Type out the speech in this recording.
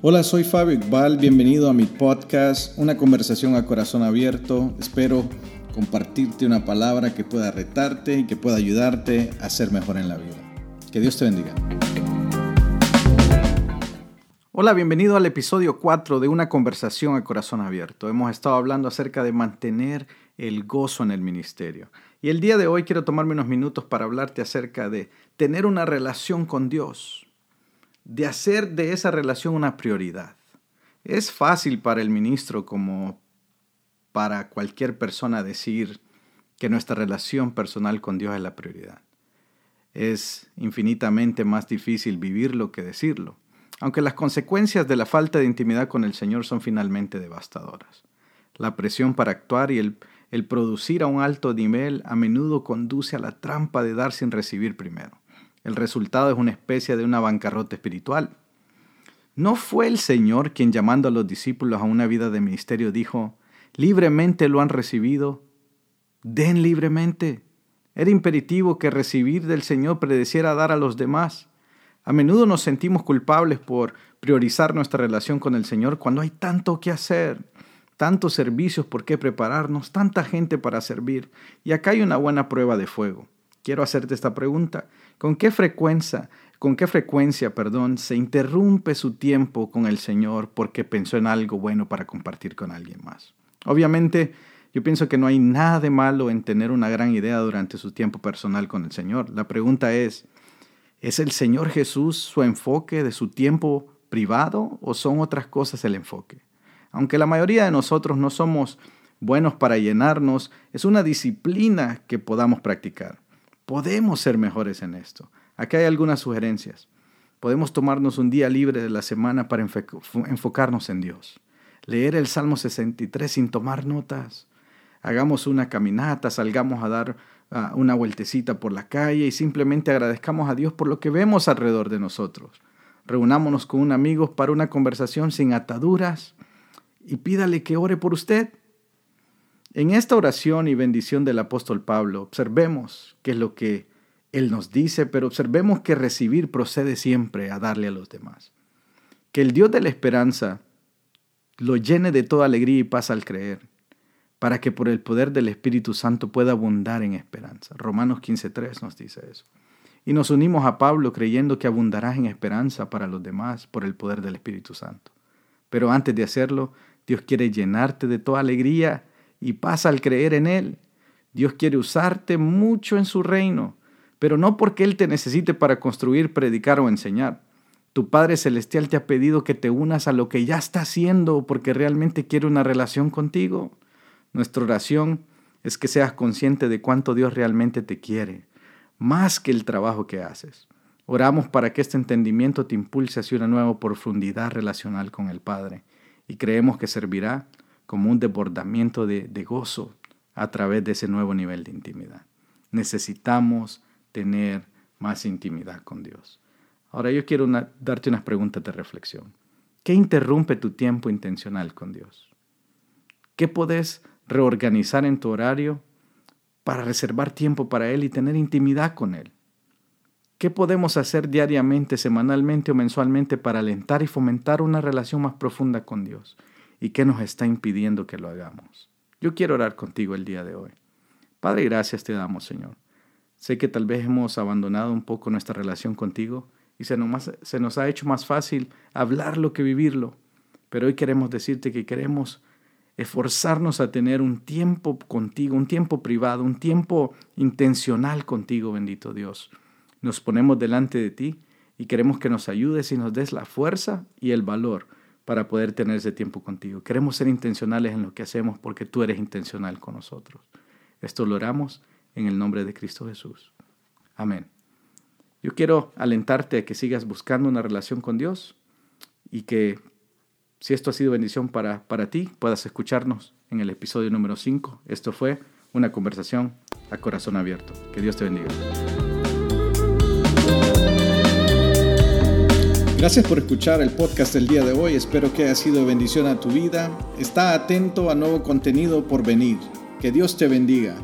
Hola, soy Fabio Iqbal, bienvenido a mi podcast, una conversación a corazón abierto. Espero compartirte una palabra que pueda retarte y que pueda ayudarte a ser mejor en la vida. Que Dios te bendiga. Hola, bienvenido al episodio 4 de una conversación a corazón abierto. Hemos estado hablando acerca de mantener el gozo en el ministerio. Y el día de hoy quiero tomarme unos minutos para hablarte acerca de tener una relación con Dios de hacer de esa relación una prioridad. Es fácil para el ministro como para cualquier persona decir que nuestra relación personal con Dios es la prioridad. Es infinitamente más difícil vivirlo que decirlo, aunque las consecuencias de la falta de intimidad con el Señor son finalmente devastadoras. La presión para actuar y el, producir a un alto nivel a menudo conduce a la trampa de dar sin recibir primero. El resultado es una especie de una bancarrota espiritual. ¿No fue el Señor quien llamando a los discípulos a una vida de ministerio dijo, libremente lo han recibido, den libremente? Era imperativo que recibir del Señor predeciera dar a los demás. A menudo nos sentimos culpables por priorizar nuestra relación con el Señor cuando hay tanto que hacer, tantos servicios por qué prepararnos, tanta gente para servir. Y acá hay una buena prueba de fuego. Quiero hacerte esta pregunta. ¿Con qué frecuencia, con qué frecuencia, perdón, se interrumpe su tiempo con el Señor porque pensó en algo bueno para compartir con alguien más? Obviamente, yo pienso que no hay nada de malo en tener una gran idea durante su tiempo personal con el Señor. La pregunta es, ¿es el Señor Jesús su enfoque de su tiempo privado o son otras cosas el enfoque? Aunque la mayoría de nosotros no somos buenos para llenarnos, es una disciplina que podamos practicar. Podemos ser mejores en esto. Aquí hay algunas sugerencias. Podemos tomarnos un día libre de la semana para enfocarnos en Dios. Leer el Salmo 63 sin tomar notas. Hagamos una caminata, salgamos a dar una vueltecita por la calle y simplemente agradezcamos a Dios por lo que vemos alrededor de nosotros. Reunámonos con un amigo para una conversación sin ataduras y pídale que ore por usted. En esta oración y bendición del apóstol Pablo, observemos qué es lo que él nos dice, pero observemos que recibir procede siempre a darle a los demás. Que el Dios de la esperanza lo llene de toda alegría y paz al creer, para que por el poder del Espíritu Santo pueda abundar en esperanza. Romanos 15.3 nos dice eso. Y nos unimos a Pablo creyendo que abundarás en esperanza para los demás por el poder del Espíritu Santo. Pero antes de hacerlo, Dios quiere llenarte de toda alegría y pasa al creer en Él. Dios quiere usarte mucho en su reino, pero no porque Él te necesite para construir, predicar o enseñar. Tu Padre Celestial te ha pedido que te unas a lo que ya está haciendo porque realmente quiere una relación contigo. Nuestra oración es que seas consciente de cuánto Dios realmente te quiere, más que el trabajo que haces. Oramos para que este entendimiento te impulse hacia una nueva profundidad relacional con el Padre y creemos que servirá como un desbordamiento de, gozo a través de ese nuevo nivel de intimidad. Necesitamos tener más intimidad con Dios. Ahora yo quiero darte unas preguntas de reflexión. ¿Qué interrumpe tu tiempo intencional con Dios? ¿Qué podés reorganizar en tu horario para reservar tiempo para Él y tener intimidad con Él? ¿Qué podemos hacer diariamente, semanalmente o mensualmente para alentar y fomentar una relación más profunda con Dios? Y qué nos está impidiendo que lo hagamos. Yo quiero orar contigo el día de hoy. Padre, gracias te damos, Señor. Sé que tal vez hemos abandonado un poco nuestra relación contigo y se nos, ha hecho más fácil hablarlo que vivirlo. Pero hoy queremos decirte que queremos esforzarnos a tener un tiempo contigo, un tiempo privado, un tiempo intencional contigo, bendito Dios. Nos ponemos delante de ti y queremos que nos ayudes y nos des la fuerza y el valor para poder tener ese tiempo contigo. Queremos ser intencionales en lo que hacemos porque tú eres intencional con nosotros. Esto lo oramos en el nombre de Cristo Jesús. Amén. Yo quiero alentarte a que sigas buscando una relación con Dios y que si esto ha sido bendición para, para ti, puedas escucharnos en el episodio número 5. Esto fue una conversación a corazón abierto. Que Dios te bendiga. Gracias por escuchar el podcast del día de hoy. Espero que haya sido bendición a tu vida. Está atento a nuevo contenido por venir. Que Dios te bendiga.